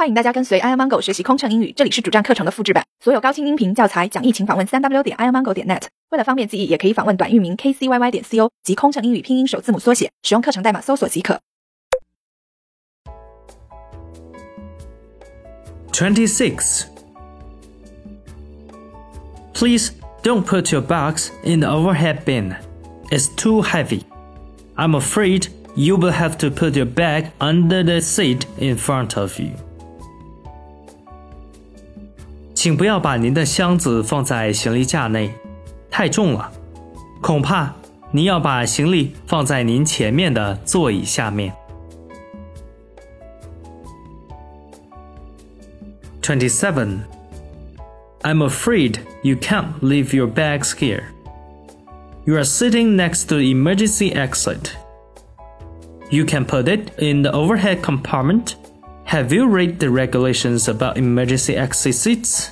欢迎大家跟随 i amango 学习空乘英语，这里是主站课程的复制版，所有高清音频教材讲义，请访问三 w 点 i amango 点 net。为了方便记忆，也可以访问短域名 kcyy 点 co 及空乘英语拼音首字母缩写，使用课程代码搜索即可。26. Please don't put your box in the overhead bin. It's too heavy. I'm afraid you will have to put your bag under the seat in front of you. 请不要把您的箱子放在行李架内，太重了。恐怕您要把行李放在您前面的座椅下面。27. I'm afraid you can't leave your bags here. You are sitting next to the emergency exit. You can put it in the overhead compartment. Have you read the regulations about emergency exit seats?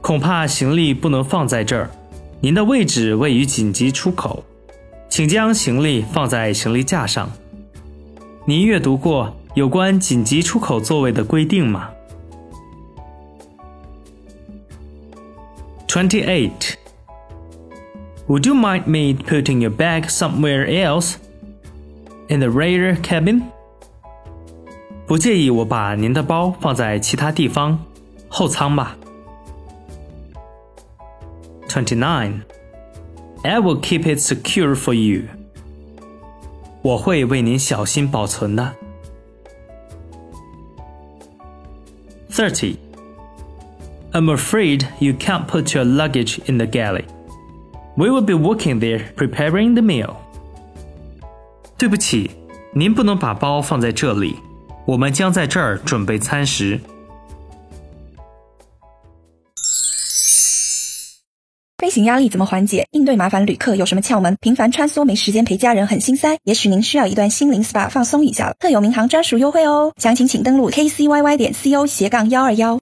恐怕行李不能放在这儿。您的位置位于紧急出口，请将行李放在行李架上。您阅读过有关紧急出口座位的规定吗？28. Would you mind me putting your bag somewhere else? In the rear cabin? 不介意我把您的包放在其他地方，后舱吧。29. I will keep it secure for you. 我会为您小心保存的。30. I'm afraid you can't put your luggage in the galley. We will be working there preparing the meal. 对不起，您不能把包放在这里，我们将在这儿准备餐食。飞行压力怎么缓解？应对麻烦旅客有什么窍门？频繁穿梭没时间陪家人很心塞，也许您需要一段心灵 SPA 放松一下了。特有民航专属优惠哦，详情请登录 kcyy 点 co 斜杠幺二幺。